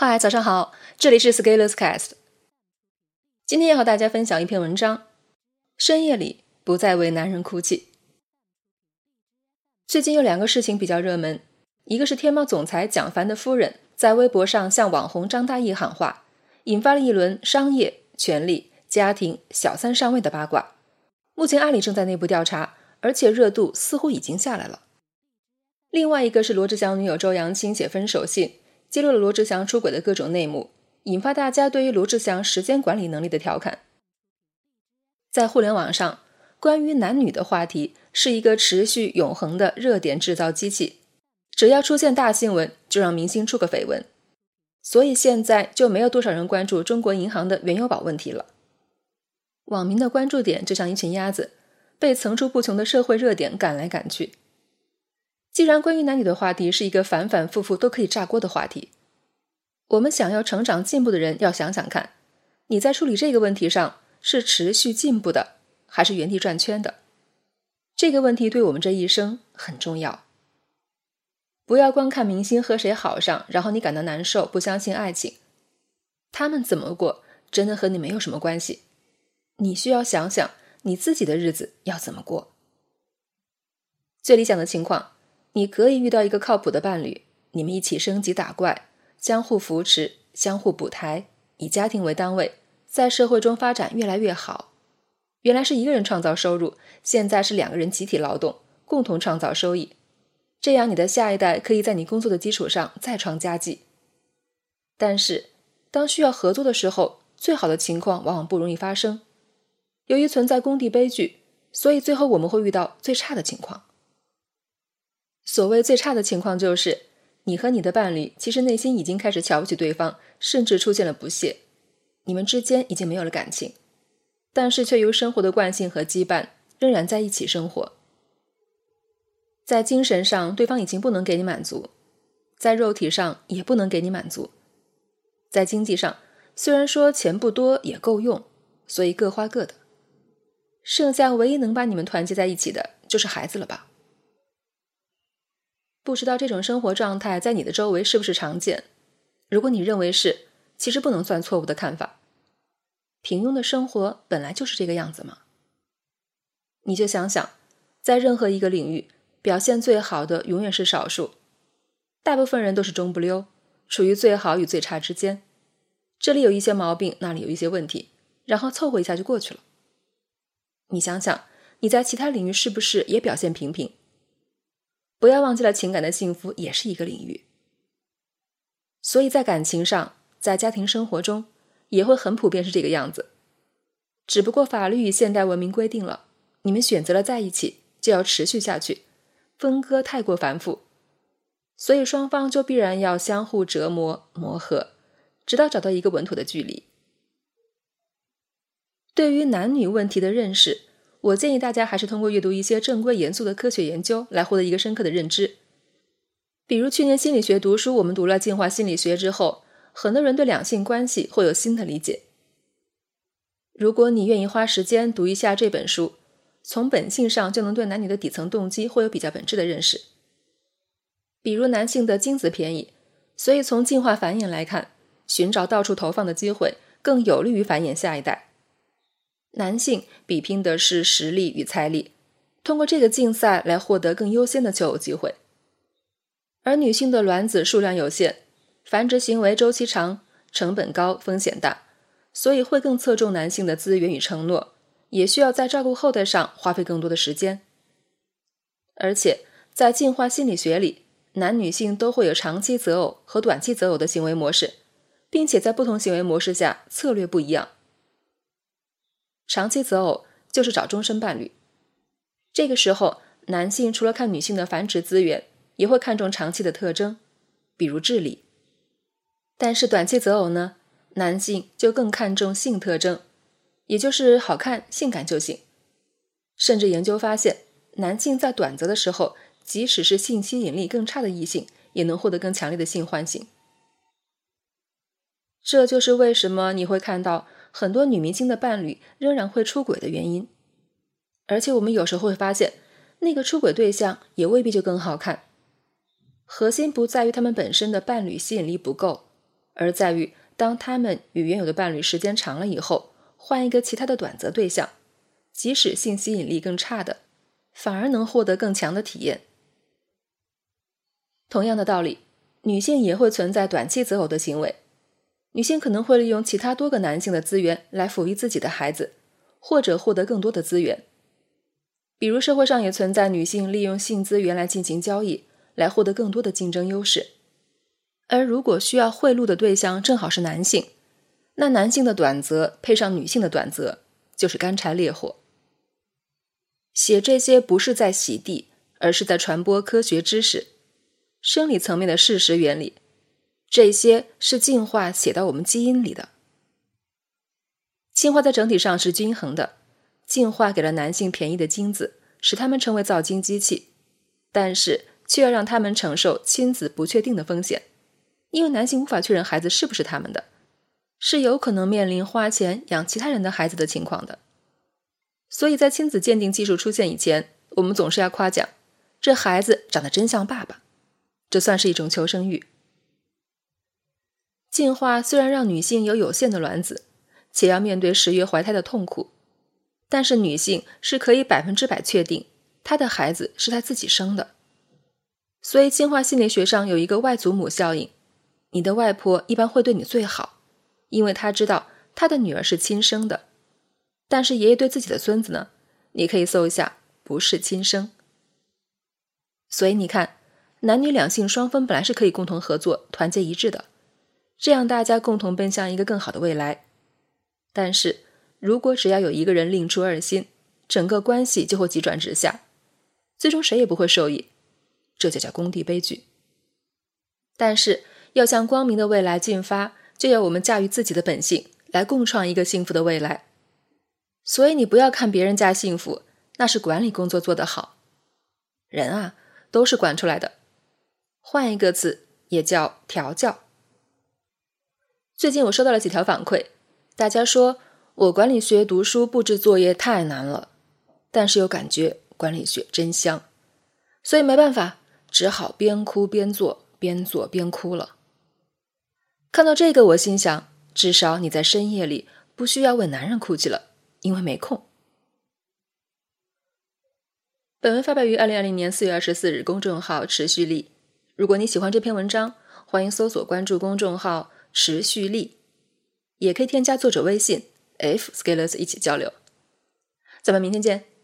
嗨，早上好，这里是 Scalers Cast。今天要和大家分享一篇文章：深夜里不再为男人哭泣。最近有两个事情比较热门，一个是天猫总裁蒋凡的夫人在微博上向网红张大奕喊话，引发了一轮商业、权力、家庭、小三上位的八卦。目前阿里正在内部调查，而且热度似乎已经下来了。另外一个是罗志祥女友周扬青写分手信，揭露了罗志祥出轨的各种内幕，引发大家对于罗志祥时间管理能力的调侃。在互联网上，关于男女的话题是一个持续永恒的热点制造机器，只要出现大新闻，就让明星出个绯闻。所以现在就没有多少人关注中国银行的原油宝问题了。网民的关注点就像一群鸭子，被层出不穷的社会热点赶来赶去。既然关于男女的话题是一个反反复复都可以炸锅的话题，我们想要成长进步的人要想想看，你在处理这个问题上是持续进步的，还是原地转圈的？这个问题对我们这一生很重要。不要光看明星和谁好上，然后你感到难受，不相信爱情，他们怎么过真的和你没有什么关系。你需要想想你自己的日子要怎么过。最理想的情况。你可以遇到一个靠谱的伴侣，你们一起升级打怪，相互扶持，相互补台，以家庭为单位，在社会中发展越来越好。原来是一个人创造收入，现在是两个人集体劳动，共同创造收益。这样，你的下一代可以在你工作的基础上再创佳绩。但是，当需要合作的时候，最好的情况往往不容易发生。由于存在工地悲剧，所以最后我们会遇到最差的情况。所谓最差的情况，就是你和你的伴侣其实内心已经开始瞧不起对方，甚至出现了不屑，你们之间已经没有了感情，但是却由生活的惯性和羁绊仍然在一起生活。在精神上，对方已经不能给你满足；在肉体上，也不能给你满足；在经济上，虽然说钱不多也够用，所以各花各的。剩下唯一能把你们团结在一起的，就是孩子了吧？不知道这种生活状态在你的周围是不是常见？如果你认为是，其实不能算错误的看法。平庸的生活本来就是这个样子嘛。你就想想，在任何一个领域，表现最好的永远是少数，大部分人都是中不溜，处于最好与最差之间。这里有一些毛病，那里有一些问题，然后凑合一下就过去了。你想想，你在其他领域是不是也表现平平？不要忘记了，情感的幸福也是一个领域。所以在感情上，在家庭生活中，也会很普遍是这个样子。只不过法律与现代文明规定了，你们选择了在一起，就要持续下去，分割太过繁复，所以双方就必然要相互折磨磨合，直到找到一个稳妥的距离。对于男女问题的认识。我建议大家还是通过阅读一些正规严肃的科学研究来获得一个深刻的认知。比如去年心理学读书，我们读了进化心理学之后，很多人对两性关系会有新的理解。如果你愿意花时间读一下这本书，从本性上就能对男女的底层动机会有比较本质的认识。比如男性的精子便宜，所以从进化繁衍来看，寻找到处投放的机会更有利于繁衍下一代。男性比拼的是实力与财力，通过这个竞赛来获得更优先的求偶机会。而女性的卵子数量有限，繁殖行为周期长，成本高，风险大，所以会更侧重男性的资源与承诺，也需要在照顾后代上花费更多的时间。而且在进化心理学里，男女性都会有长期择偶和短期择偶的行为模式，并且在不同行为模式下策略不一样。长期择偶就是找终身伴侣，这个时候男性除了看女性的繁殖资源，也会看重长期的特征，比如智力。但是短期择偶呢，男性就更看重性特征，也就是好看、性感就行。甚至研究发现，男性在短择的时候，即使是性吸引力更差的异性，也能获得更强烈的性唤醒。这就是为什么你会看到。很多女明星的伴侣仍然会出轨的原因，而且我们有时候会发现，那个出轨对象也未必就更好看。核心不在于他们本身的伴侣吸引力不够，而在于当他们与原有的伴侣时间长了以后，换一个其他的短则对象，即使性吸引力更差的，反而能获得更强的体验。同样的道理，女性也会存在短期择偶的行为。女性可能会利用其他多个男性的资源来抚育自己的孩子，或者获得更多的资源。比如，社会上也存在女性利用性资源来进行交易，来获得更多的竞争优势。而如果需要贿赂的对象正好是男性，那男性的短则配上女性的短则，就是干柴烈火。写这些不是在洗地，而是在传播科学知识。生理层面的事实原理，这些是进化写到我们基因里的。进化在整体上是均衡的，进化给了男性便宜的精子，使他们成为造精机器，但是却要让他们承受亲子不确定的风险，因为男性无法确认孩子是不是他们的，是有可能面临花钱养其他人的孩子的情况的。所以在亲子鉴定技术出现以前，我们总是要夸奖这孩子长得真像爸爸。这算是一种求生欲。进化虽然让女性有有限的卵子，且要面对十月怀胎的痛苦，但是女性是可以百分之百确定她的孩子是她自己生的。所以，进化心理学上有一个外祖母效应：你的外婆一般会对你最好，因为她知道她的女儿是亲生的。但是，爷爷对自己的孙子呢？你可以搜一下，不是亲生。所以，你看。男女两性双方本来是可以共同合作、团结一致的，这样大家共同奔向一个更好的未来。但是如果只要有一个人另出二心，整个关系就会急转直下，最终谁也不会受益，这就叫工地悲剧。但是要向光明的未来进发，就要我们驾驭自己的本性，来共创一个幸福的未来。所以你不要看别人家幸福，那是管理工作做得好，人啊都是管出来的。换一个字也叫调教。最近我收到了几条反馈，大家说我管理学读书布置作业太难了，但是又感觉管理学真香，所以没办法，只好边哭边做，边做边哭了。看到这个，我心想，至少你在深夜里不需要为男人哭泣了，因为没空。本文发表于二零二零年四月二十四日，公众号持续力。如果你喜欢这篇文章，欢迎搜索关注公众号“持续力”，也可以添加作者微信 f scalers 一起交流。咱们明天见。